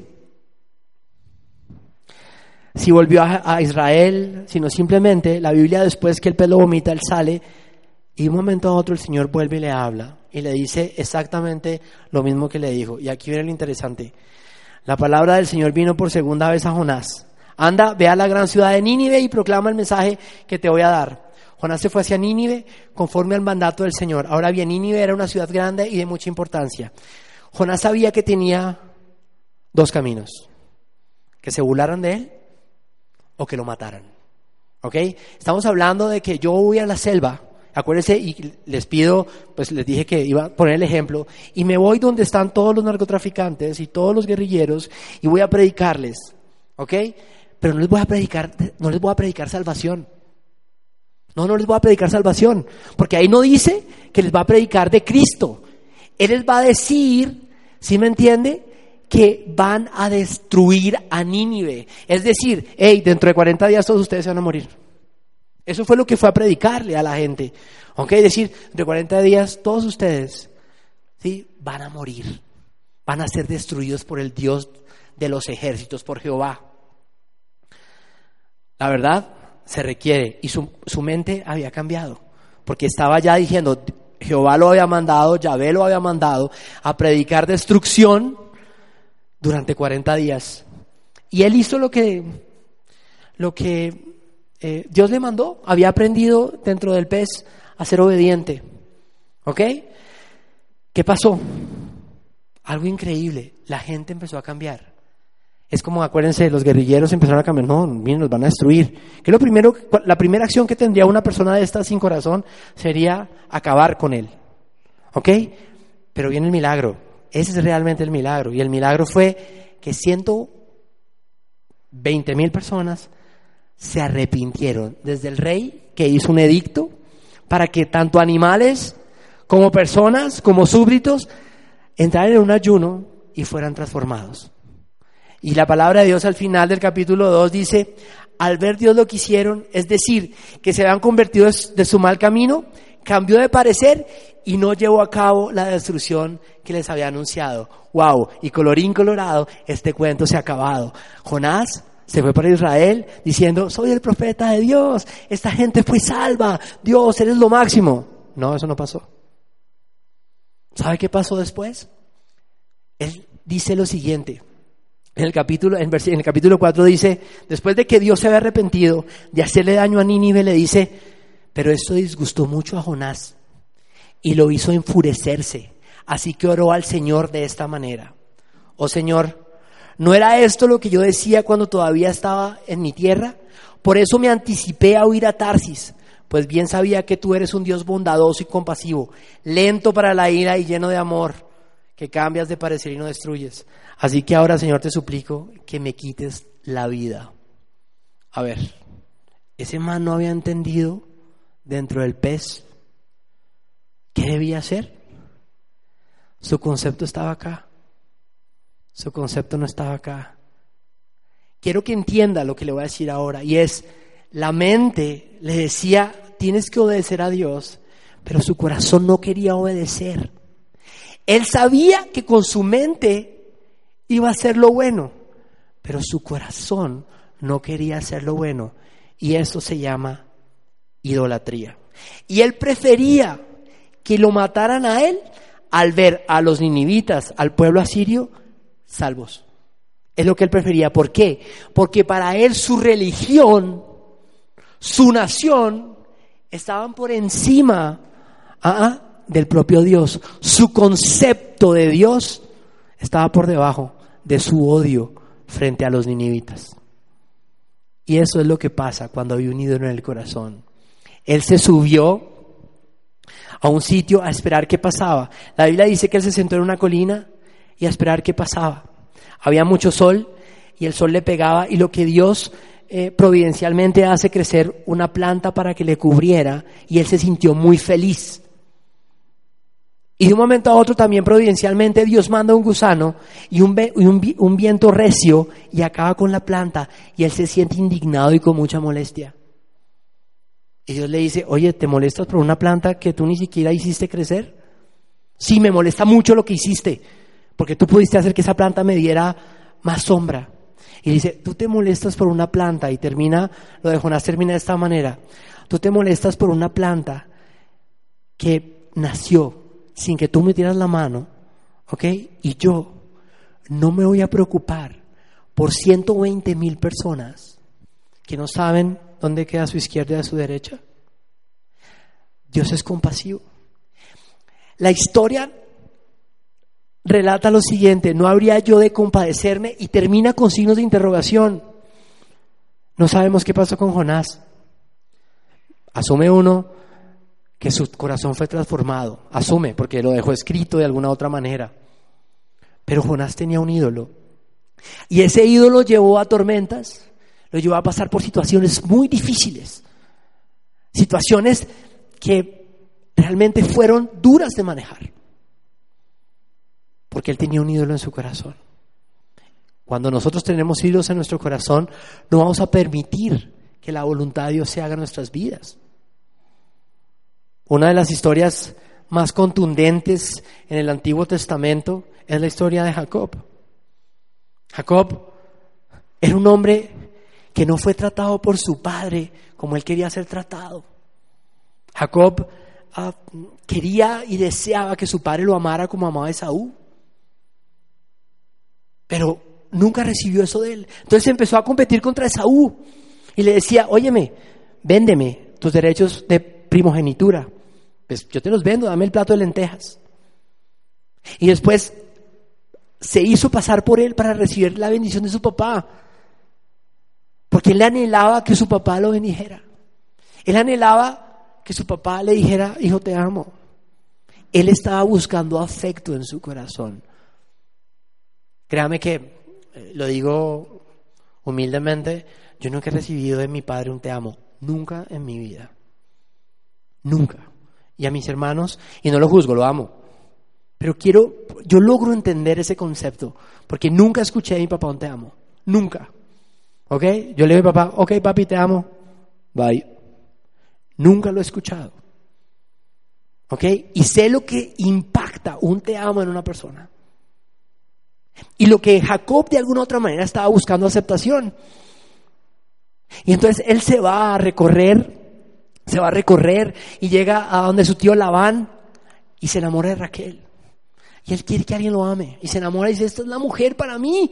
si volvió a, Israel, sino simplemente la Biblia después que el pez lo vomita, él sale y un momento a otro el Señor vuelve y le habla y le dice exactamente lo mismo que le dijo. Y aquí viene lo interesante. La palabra del Señor vino por segunda vez a Jonás. Anda, ve a la gran ciudad de Nínive y proclama el mensaje que te voy a dar. Jonás se fue hacia Nínive conforme al mandato del Señor. Ahora bien, Nínive era una ciudad grande y de mucha importancia. Jonás sabía que tenía dos caminos. Que se burlaran de él o que lo mataran. ¿Ok? Estamos hablando de que yo voy a la selva Acuérdense, y les pido, pues les dije que iba a poner el ejemplo, y me voy donde están todos los narcotraficantes y todos los guerrilleros y voy a predicarles, ¿ok? Pero no les voy a predicar, no les voy a predicar salvación. No, no les voy a predicar salvación, porque ahí no dice que les va a predicar de Cristo. Él les va a decir, ¿sí me entiende? Que van a destruir a Nínive. Es decir, hey, dentro de 40 días todos ustedes se van a morir. Eso fue lo que fue a predicarle a la gente. ¿Ok? Decir, de 40 días todos ustedes ¿sí? van a morir. Van a ser destruidos por el Dios de los ejércitos, por Jehová. La verdad se requiere. Y su, su mente había cambiado. Porque estaba ya diciendo, Jehová lo había mandado, Yahvé lo había mandado a predicar destrucción durante 40 días. Y él hizo lo que, lo que eh, Dios le mandó. Había aprendido dentro del pez a ser obediente. ¿Ok? ¿Qué pasó? Algo increíble. La gente empezó a cambiar. Es como, acuérdense, los guerrilleros empezaron a cambiar. No, miren, nos van a destruir. Que lo primero, la primera acción que tendría una persona de estas sin corazón sería acabar con él. ¿Ok? Pero viene el milagro. Ese es realmente el milagro. Y el milagro fue que 120 mil personas se arrepintieron. Desde el rey que hizo un edicto para que tanto animales como personas, como súbditos, entraran en un ayuno y fueran transformados. Y la palabra de Dios al final del capítulo 2 dice, al ver Dios lo que hicieron, es decir, que se habían convertido de su mal camino, cambió de parecer y no llevó a cabo la destrucción que les había anunciado. Wow, y colorín colorado, este cuento se ha acabado. Jonás se fue para Israel diciendo, soy el profeta de Dios, esta gente fue salva, Dios, eres lo máximo. No, eso no pasó. ¿Sabe qué pasó después? Él dice lo siguiente. En el capítulo, en, el capítulo 4 dice, después de que Dios se había arrepentido de hacerle daño a Nínive, le dice, pero esto disgustó mucho a Jonás y lo hizo enfurecerse. Así que oró al Señor de esta manera. Oh Señor, ¿no era esto lo que yo decía cuando todavía estaba en mi tierra? Por eso me anticipé a huir a Tarsis, pues bien sabía que tú eres un Dios bondadoso y compasivo, lento para la ira y lleno de amor, que cambias de parecer y no destruyes. Así que ahora, Señor, te suplico que me quites la vida. A ver, ese man no había entendido dentro del pez qué debía hacer. Su concepto estaba acá. Su concepto no estaba acá. Quiero que entienda lo que le voy a decir ahora. Y es, la mente le decía, tienes que obedecer a Dios, pero su corazón no quería obedecer. Él sabía que con su mente iba a hacer lo bueno, pero su corazón no quería hacer lo bueno. Y eso se llama idolatría. Y él prefería que lo mataran a él al ver a los ninivitas, al pueblo asirio, salvos. Es lo que él prefería. ¿Por qué? Porque para él su religión, su nación, estaban por encima ah, del propio Dios. Su concepto de Dios estaba por debajo de su odio frente a los ninivitas. Y eso es lo que pasa cuando hay un ídolo en el corazón. Él se subió a un sitio a esperar qué pasaba. La Biblia dice que él se sentó en una colina y a esperar qué pasaba. Había mucho sol y el sol le pegaba y lo que Dios eh, providencialmente hace crecer una planta para que le cubriera y él se sintió muy feliz. Y de un momento a otro también providencialmente Dios manda un gusano y un, un, viento recio y acaba con la planta y él se siente indignado y con mucha molestia. Y Dios le dice, oye, ¿te molestas por una planta que tú ni siquiera hiciste crecer? Sí, me molesta mucho lo que hiciste, porque tú pudiste hacer que esa planta me diera más sombra. Y dice, tú te molestas por una planta, y termina, lo de Jonás termina de esta manera, tú te molestas por una planta que nació sin que tú metieras la mano, ¿ok? Y yo no me voy a preocupar por 120 mil personas que no saben dónde queda su izquierda y su derecha. Dios es compasivo. La historia relata lo siguiente, no habría yo de compadecerme y termina con signos de interrogación. No sabemos qué pasó con Jonás. Asume uno, que su corazón fue transformado. Asume, porque lo dejó escrito de alguna otra manera. Pero Jonás tenía un ídolo. Y ese ídolo llevó a tormentas, lo llevó a pasar por situaciones muy difíciles. Situaciones que realmente fueron duras de manejar. Porque él tenía un ídolo en su corazón. Cuando nosotros tenemos ídolos en nuestro corazón, no vamos a permitir que la voluntad de Dios se haga en nuestras vidas. Una de las historias más contundentes en el Antiguo Testamento es la historia de Jacob. Jacob era un hombre que no fue tratado por su padre como él quería ser tratado. Jacob ah, quería y deseaba que su padre lo amara como amaba a Esaú. Pero nunca recibió eso de él. Entonces empezó a competir contra Esaú y le decía, óyeme, véndeme tus derechos de primogenitura. Pues yo te los vendo, dame el plato de lentejas. Y después se hizo pasar por él para recibir la bendición de su papá. Porque él anhelaba que su papá lo bendijera. Él anhelaba que su papá le dijera, hijo, te amo. Él estaba buscando afecto en su corazón. Créame que, eh, lo digo humildemente, yo nunca he recibido de mi padre un te amo. Nunca en mi vida. Nunca. Y a mis hermanos, y no lo juzgo, lo amo. Pero quiero, yo logro entender ese concepto, porque nunca escuché a mi papá un te amo. Nunca. ¿Ok? Yo le digo a mi papá, ok papi, te amo. Bye. Nunca lo he escuchado. ¿Ok? Y sé lo que impacta un te amo en una persona. Y lo que Jacob de alguna otra manera estaba buscando aceptación. Y entonces él se va a recorrer, se va a recorrer y llega a donde su tío Labán y se enamora de Raquel. Y él quiere que alguien lo ame. Y se enamora y dice, esta es la mujer para mí.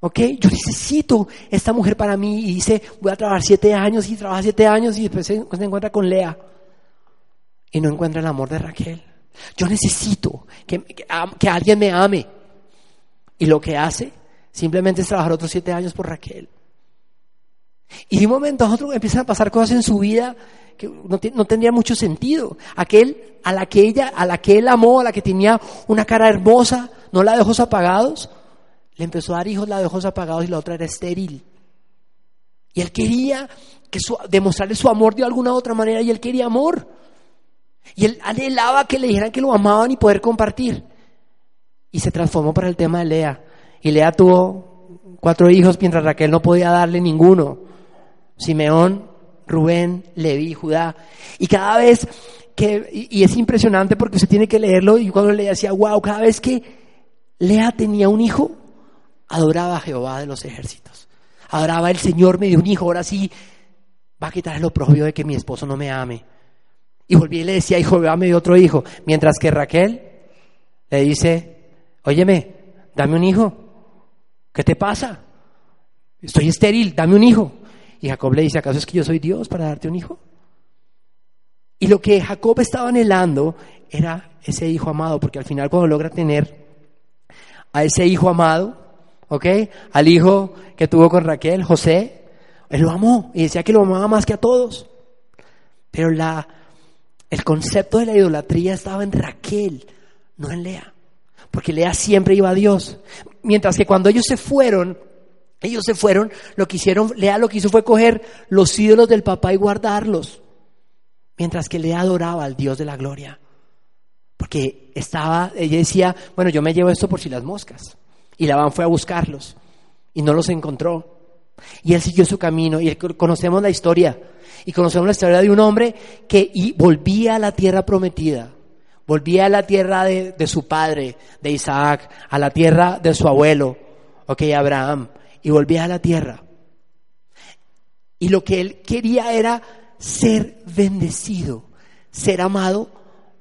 ¿Ok? Yo necesito esta mujer para mí. Y dice, voy a trabajar siete años y trabaja siete años y después se, encuentra con Lea. Y no encuentra el amor de Raquel. Yo necesito que, que alguien me ame. Y lo que hace simplemente es trabajar otros siete años por Raquel. Y de un momento a otro empiezan a pasar cosas en su vida que no, no, tendría mucho sentido. Aquel a la que ella, a la que él amó, a la que tenía una cara hermosa, no la dejó apagados, le empezó a dar hijos, la dejó apagados y la otra era estéril. Y él quería que demostrarle su amor de alguna otra manera y él quería amor. Y él anhelaba que le dijeran que lo amaban y poder compartir. Y se transformó para el tema de Lea. Y Lea tuvo cuatro hijos mientras Raquel no podía darle ninguno. Simeón, Rubén, Leví, Judá. Y cada vez que, y, es impresionante porque usted tiene que leerlo, y cuando le decía, wow, cada vez que Lea tenía un hijo, adoraba a Jehová de los ejércitos. Adoraba el Señor me dio un hijo, ahora sí va a quitar el oprobio de que mi esposo no me ame. Y volví y le decía, hijo, Jehová me dio otro hijo. Mientras que Raquel le dice, óyeme, dame un hijo. ¿Qué te pasa? Estoy estéril, dame un hijo. Y Jacob le dice, ¿acaso es que yo soy Dios para darte un hijo? Y lo que Jacob estaba anhelando era ese hijo amado, porque al final cuando logra tener a ese hijo amado, ¿ok? Al hijo que tuvo con Raquel, José, él lo amó y decía que lo amaba más que a todos. Pero la, el concepto de la idolatría estaba en Raquel, no en Lea. Porque Lea siempre iba a Dios. Mientras que cuando ellos se fueron, ellos se fueron, lo que hicieron, Lea lo que hizo fue coger los ídolos del papá y guardarlos. Mientras que Lea adoraba al Dios de la gloria. Porque estaba, ella decía, bueno, yo me llevo esto por si las moscas. Y Labán fue a buscarlos y no los encontró. Y él siguió su camino y conocemos la historia. Y conocemos la historia de un hombre que volvía a la tierra prometida. Volvía a la tierra de, de su padre, de Isaac, a la tierra de su abuelo, ok, Abraham y volvía a la tierra. Y lo que él quería era ser bendecido, ser amado,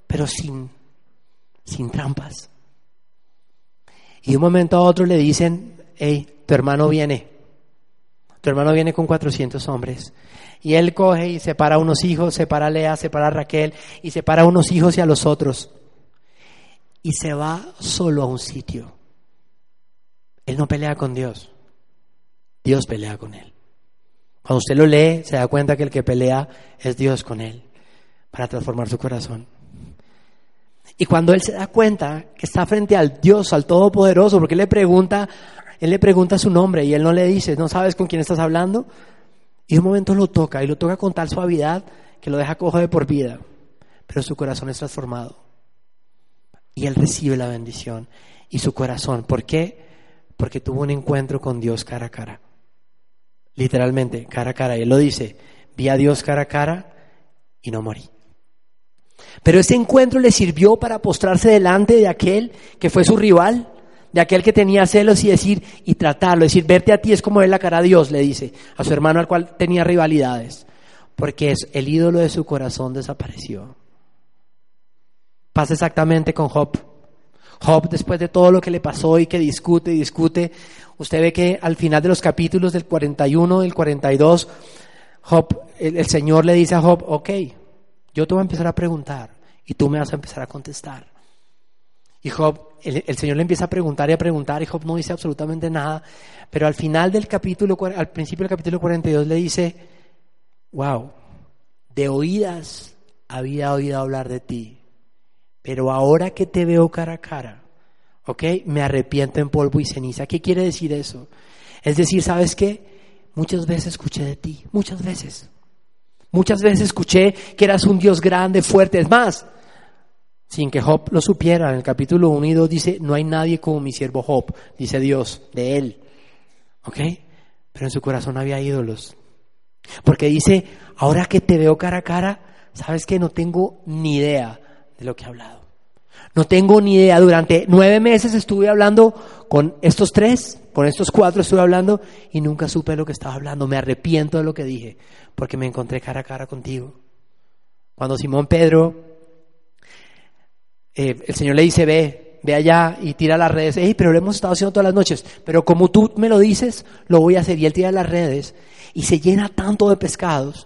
pero sin, sin trampas. Y de un momento a otro le dicen, hey, tu hermano viene, tu hermano viene con 400 hombres. Y él coge y separa unos hijos, separa a Lea, separa a Raquel y separa a unos hijos y a los otros. Y se va solo a un sitio. Él no pelea con Dios. Dios pelea con él. Cuando usted lo lee, se da cuenta que el que pelea es Dios con él para transformar su corazón. Y cuando él se da cuenta que está frente al Dios, al Todopoderoso, porque él le pregunta, él le pregunta su nombre y él no le dice, ¿no sabes con quién estás hablando? Y un momento lo toca y lo toca con tal suavidad que lo deja cojo de por vida, pero su corazón es transformado. Y él recibe la bendición y su corazón. ¿Por qué? Porque tuvo un encuentro con Dios cara a cara literalmente, cara a cara. Y él lo dice, vi a Dios cara a cara y no morí. Pero ese encuentro le sirvió para postrarse delante de aquel que fue su rival, de aquel que tenía celos y decir, y tratarlo, decir, verte a ti es como ver la cara a Dios, le dice, a su hermano al cual tenía rivalidades, porque es, el ídolo de su corazón desapareció. Pasa exactamente con Job. Job, después de todo lo que le pasó y que discute y discute, usted ve que al final de los capítulos del 41, del 42, Job, el, el Señor le dice a Job, ok, yo te voy a empezar a preguntar y tú me vas a empezar a contestar. Y Job, el, Señor le empieza a preguntar y a preguntar y Job no dice absolutamente nada, pero al final del capítulo, al principio del capítulo 42 le dice, wow, de oídas había oído hablar de ti, pero ahora que te veo cara a cara, ¿ok? Me arrepiento en polvo y ceniza. ¿Qué quiere decir eso? Es decir, ¿sabes qué? Muchas veces escuché de ti, muchas veces. Muchas veces escuché que eras un Dios grande, fuerte. Es más, sin que Job lo supiera, en el capítulo 1 y 2 dice, no hay nadie como mi siervo Job, dice Dios, de él. ¿Ok? Pero en su corazón había ídolos. Porque dice, ahora que te veo cara a cara, sabes que no tengo ni idea de lo que he hablado. No tengo ni idea. Durante nueve meses estuve hablando con estos tres, con estos cuatro estuve hablando y nunca supe lo que estaba hablando. Me arrepiento de lo que dije porque me encontré cara a cara contigo. Cuando Simón Pedro, eh, el Señor le dice, ve, ve allá y tira las redes. Hey, pero lo hemos estado haciendo todas las noches. Pero como tú me lo dices, lo voy a hacer. Y él tira las redes y se llena tanto de pescados.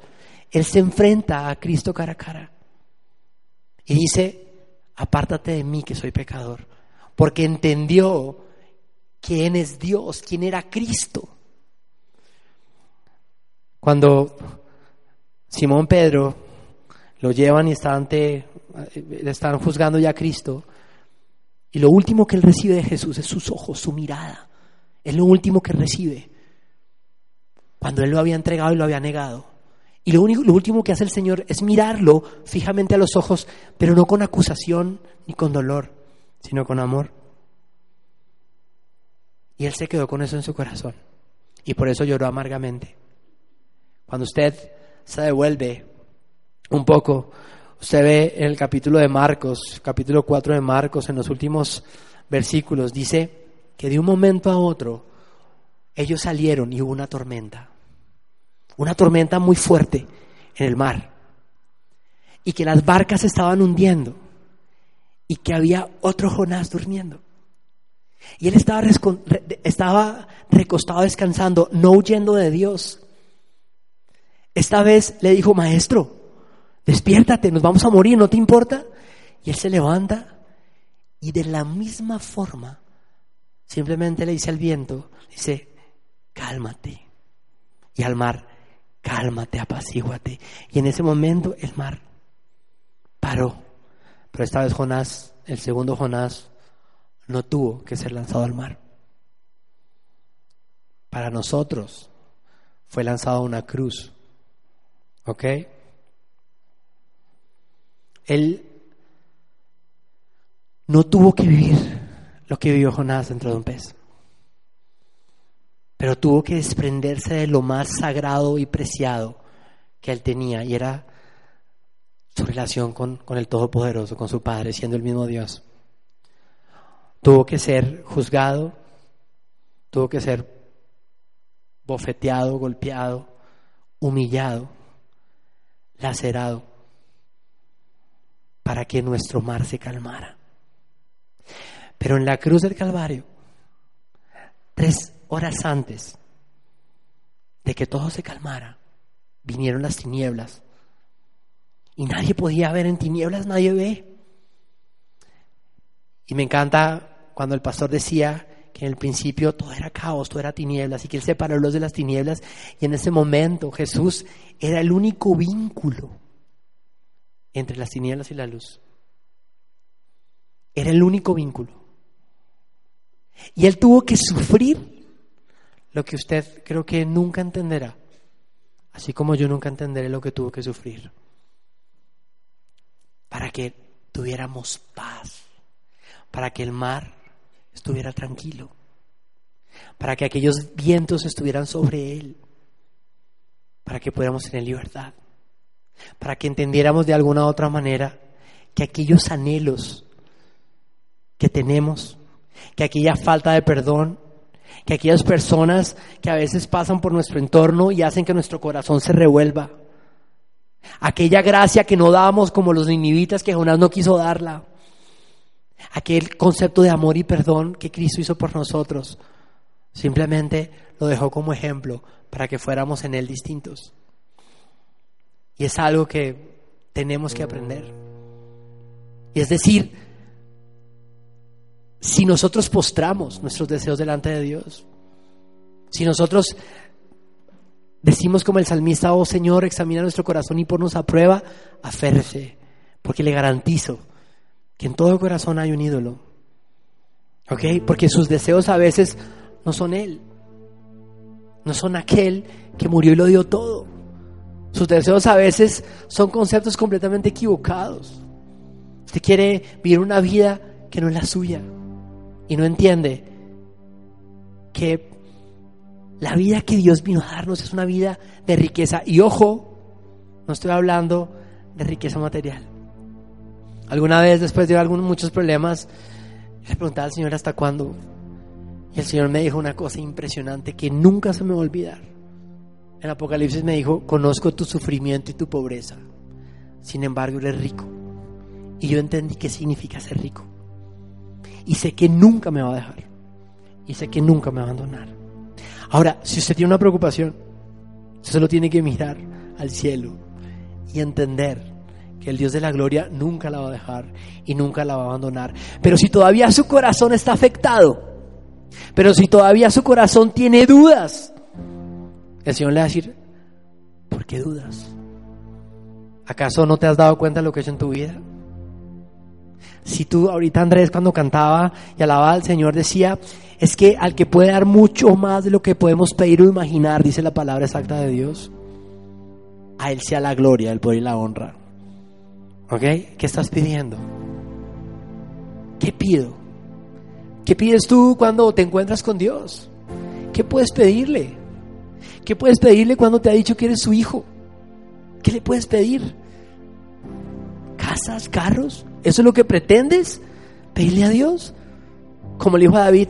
Él se enfrenta a Cristo cara a cara. Y dice, apártate de mí que soy pecador, porque entendió quién es Dios, quién era Cristo. Cuando Simón Pedro lo llevan y están ante, le están juzgando ya a Cristo, y lo último que él recibe de Jesús es sus ojos, su mirada. Es lo último que recibe. Cuando él lo había entregado y lo había negado. Y lo, único, lo último que hace el Señor es mirarlo fijamente a los ojos, pero no con acusación ni con dolor, sino con amor. Y él se quedó con eso en su corazón. Y por eso lloró amargamente. Cuando usted se devuelve un poco, usted ve en el capítulo de Marcos, capítulo 4 de Marcos, en los últimos versículos, dice que de un momento a otro ellos salieron y hubo una tormenta una tormenta muy fuerte en el mar y que las barcas estaban hundiendo y que había otro Jonás durmiendo. Y él estaba, estaba recostado descansando, no huyendo de Dios. Esta vez le dijo, maestro, despiértate, nos vamos a morir, ¿no te importa? Y él se levanta y de la misma forma simplemente le dice al viento, dice, cálmate. Y al mar, cálmate, apacíguate. Y en ese momento el mar paró. Pero esta vez Jonás, el segundo Jonás, no tuvo que ser lanzado al mar. Para nosotros fue lanzado una cruz. ¿Ok? Él no tuvo que vivir lo que vivió Jonás dentro de un pez pero tuvo que desprenderse de lo más sagrado y preciado que él tenía, y era su relación con, con, el Todopoderoso, con su Padre, siendo el mismo Dios. Tuvo que ser juzgado, tuvo que ser bofeteado, golpeado, humillado, lacerado, para que nuestro mar se calmara. Pero en la cruz del Calvario, tres horas antes de que todo se calmara, vinieron las tinieblas. Y nadie podía ver en tinieblas, nadie ve. Y me encanta cuando el pastor decía que en el principio todo era caos, todo era tinieblas, y que él separó los de las tinieblas. Y en ese momento Jesús era el único vínculo entre las tinieblas y la luz. Era el único vínculo. Y él tuvo que sufrir lo que usted creo que nunca entenderá, así como yo nunca entenderé lo que tuvo que sufrir, para que tuviéramos paz, para que el mar estuviera tranquilo, para que aquellos vientos estuvieran sobre él, para que pudiéramos tener libertad, para que entendiéramos de alguna otra manera que aquellos anhelos que tenemos, que aquella falta de perdón, que aquellas personas que a veces pasan por nuestro entorno y hacen que nuestro corazón se revuelva. Aquella gracia que no damos como los ninivitas que Jonás no quiso darla. aquel concepto de amor y perdón que Cristo hizo por nosotros. Simplemente lo dejó como ejemplo para que fuéramos en Él distintos. Y es algo que tenemos que aprender. Y es decir, si nosotros postramos nuestros deseos delante de Dios, si nosotros decimos como el salmista, oh Señor, examina nuestro corazón y ponnos a prueba, aférrese, porque le garantizo que en todo corazón hay un ídolo. ¿Ok? Porque sus deseos a veces no son Él, no son aquel que murió y lo dio todo. Sus deseos a veces son conceptos completamente equivocados. Usted quiere vivir una vida que no es la suya y no entiende que la vida que Dios vino a darnos es una vida de riqueza. Y ojo, no estoy hablando de riqueza material. Alguna vez, después de algunos muchos problemas, le preguntaba al Señor hasta cuándo. Y el Señor me dijo una cosa impresionante que nunca se me va a olvidar. En Apocalipsis me dijo, conozco tu sufrimiento y tu pobreza. Sin embargo, eres rico. Y yo entendí qué significa ser rico. Y sé que nunca me va a dejar. Y sé que nunca me va a abandonar. Ahora, si usted tiene una preocupación, usted solo tiene que mirar al cielo y entender que el Dios de la gloria nunca la va a dejar y nunca la va a abandonar. Pero si todavía su corazón está afectado, pero si todavía su corazón tiene dudas, el Señor le va a decir, ¿por qué dudas? ¿Acaso no te has dado cuenta de lo que he hecho en tu vida? Si tú ahorita Andrés cuando cantaba y alababa al Señor decía, es que al que puede dar mucho más de lo que podemos pedir o imaginar, dice la palabra exacta de Dios, a Él sea la gloria, el poder y la honra. ¿Ok? ¿Qué estás pidiendo? ¿Qué pido? ¿Qué pides tú cuando te encuentras con Dios? ¿Qué puedes pedirle? ¿Qué puedes pedirle cuando te ha dicho que eres su hijo? ¿Qué le puedes pedir? ¿Casas, carros? ¿Eso es lo que pretendes? ¿Pedirle a Dios? Como le dijo a David,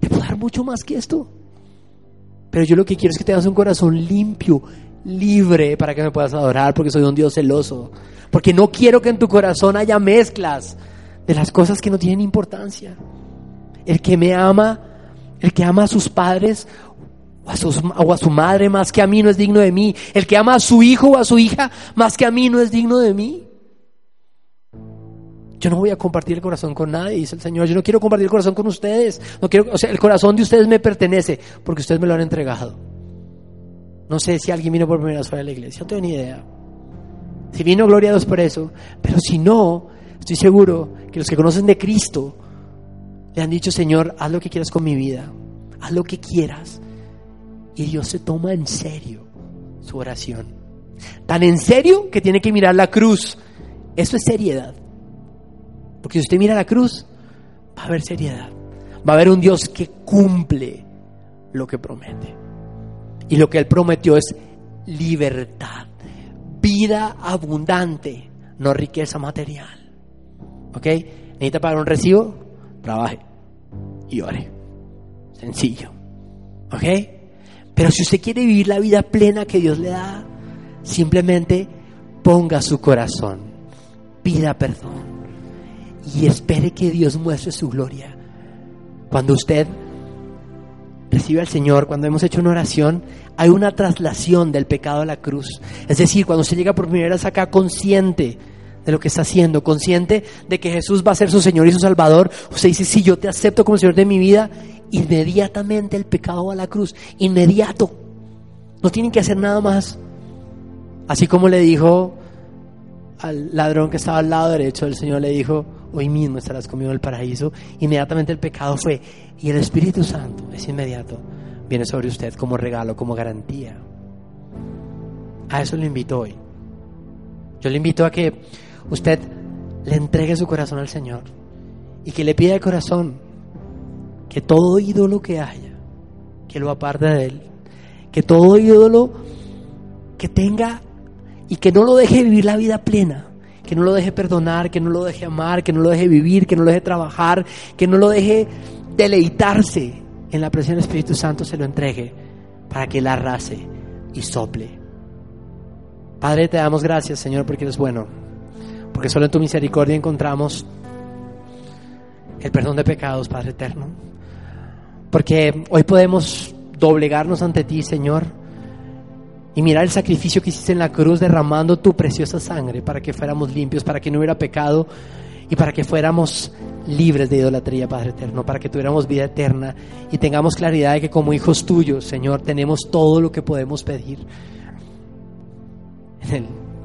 te puedo dar mucho más que esto. Pero yo lo que quiero es que tengas un corazón limpio, libre, para que me puedas adorar, porque soy un Dios celoso. Porque no quiero que en tu corazón haya mezclas de las cosas que no tienen importancia. El que me ama, el que ama a sus padres o a, su madre más que a mí no es digno de mí. El que ama a su hijo o a su hija más que a mí no es digno de mí. Yo no voy a compartir el corazón con nadie, dice el Señor. Yo no quiero compartir el corazón con ustedes. No quiero, o sea, el corazón de ustedes me pertenece porque ustedes me lo han entregado. No sé si alguien vino por primera vez fuera de la iglesia, no tengo ni idea. Si vino, gloria a Dios por eso. Pero si no, estoy seguro que los que conocen de Cristo le han dicho, Señor, haz lo que quieras con mi vida. Haz lo que quieras. Y Dios se toma en serio su oración. Tan en serio que tiene que mirar la cruz. Eso es seriedad. Porque si usted mira la cruz, va a haber seriedad. Va a haber un Dios que cumple lo que promete. Y lo que Él prometió es libertad, vida abundante, no riqueza material. ¿Ok? ¿Necesita pagar un recibo? Trabaje y ore. Sencillo. ¿Ok? Pero si usted quiere vivir la vida plena que Dios le da, simplemente ponga su corazón, pida perdón y espere que Dios muestre su gloria. Cuando usted recibe al Señor, cuando hemos hecho una oración, hay una traslación del pecado a la cruz. Es decir, cuando usted llega por primera vez acá consciente de lo que está haciendo, consciente de que Jesús va a ser su Señor y su Salvador, usted dice, si yo te acepto como Señor de mi vida, inmediatamente el pecado a la cruz, inmediato. No tienen que hacer nada más. Así como le dijo al ladrón que estaba al lado derecho, el Señor le dijo, hoy mismo estarás conmigo en el paraíso. Inmediatamente el pecado fue, y el Espíritu Santo es inmediato, viene sobre usted como regalo, como garantía. A eso le invito hoy. Yo le invito a que usted le entregue su corazón al Señor y que le pida de corazón que todo ídolo que haya, que lo aparte de Él, que todo ídolo que tenga y que no lo deje vivir la vida plena, que no lo deje perdonar, que no lo deje amar, que no lo deje vivir, que no lo deje trabajar, que no lo deje deleitarse en la presencia del Espíritu Santo, se lo entregue para que Él arrase y sople. Padre, te damos gracias, Señor, porque eres bueno, porque solo en tu misericordia encontramos el perdón de pecados, Padre eterno. Porque hoy podemos doblegarnos ante ti, Señor, y mirar el sacrificio que hiciste en la cruz derramando tu preciosa sangre para que fuéramos limpios, para que no hubiera pecado y para que fuéramos libres de idolatría, Padre eterno, para que tuviéramos vida eterna y tengamos claridad de que como hijos tuyos, Señor, tenemos todo lo que podemos pedir.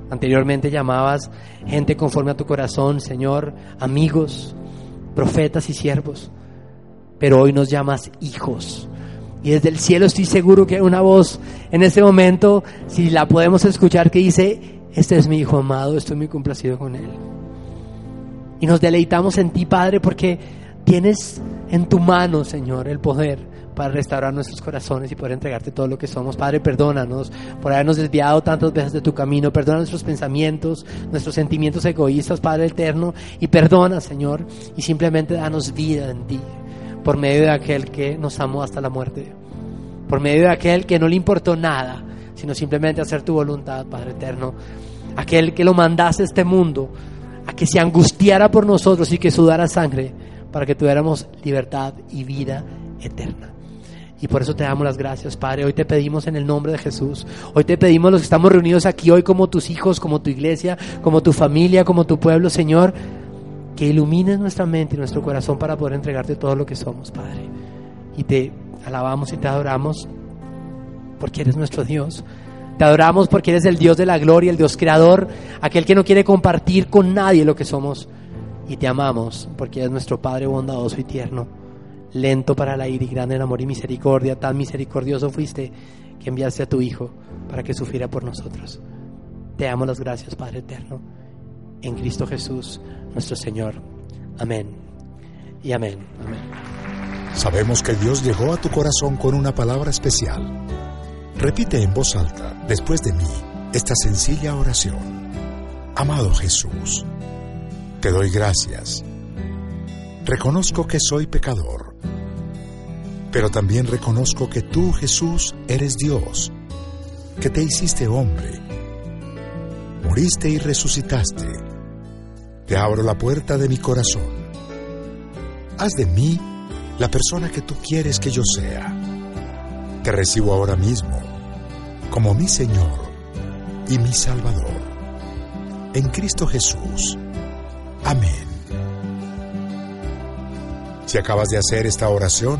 Anteriormente llamabas gente conforme a tu corazón, Señor, amigos, profetas y siervos, pero hoy nos llamas hijos. Y desde el cielo estoy seguro que hay una voz en este momento, si la podemos escuchar, que dice, este es mi hijo amado, estoy muy complacido con él. Y nos deleitamos en ti, Padre, porque tienes en tu mano, Señor, el poder para restaurar nuestros corazones y poder entregarte todo lo que somos. Padre, perdónanos por habernos desviado tantas veces de tu camino. Perdona nuestros pensamientos, nuestros sentimientos egoístas, Padre eterno. Y perdona, Señor, y simplemente danos vida en ti por medio de aquel que nos amó hasta la muerte. Por medio de aquel que no le importó nada, sino simplemente hacer tu voluntad, Padre eterno. Aquel que lo mandase a este mundo a que se angustiara por nosotros y que sudara sangre para que tuviéramos libertad y vida eterna. Y por eso te damos las gracias, Padre. Hoy te pedimos en el nombre de Jesús. Hoy te pedimos los que estamos reunidos aquí hoy como tus hijos, como tu iglesia, como tu familia, como tu pueblo, Señor, que ilumines nuestra mente y nuestro corazón para poder entregarte todo lo que somos, Padre. Y te alabamos y te adoramos porque eres nuestro Dios. Te adoramos porque eres el Dios de la gloria, el Dios creador, aquel que no quiere compartir con nadie lo que somos. Y te amamos porque eres nuestro Padre bondadoso y tierno, lento para la ira y grande en amor y misericordia. Tan misericordioso fuiste que enviaste a tu Hijo para que sufriera por nosotros. Te damos las gracias, Padre eterno, en Cristo Jesús, nuestro Señor. Amén. Y amén. amén. Sabemos que Dios llegó a tu corazón con una palabra especial. Repite en voz alta, después de mí, esta sencilla oración. Amado Jesús, te doy gracias. Reconozco que soy pecador, pero también reconozco que tú, Jesús, eres Dios, que te hiciste hombre, moriste y resucitaste. Te abro la puerta de mi corazón. Haz de mí la persona que tú quieres que yo sea. Te recibo ahora mismo como mi Señor y mi Salvador. En Cristo Jesús. Amén. Si acabas de hacer esta oración,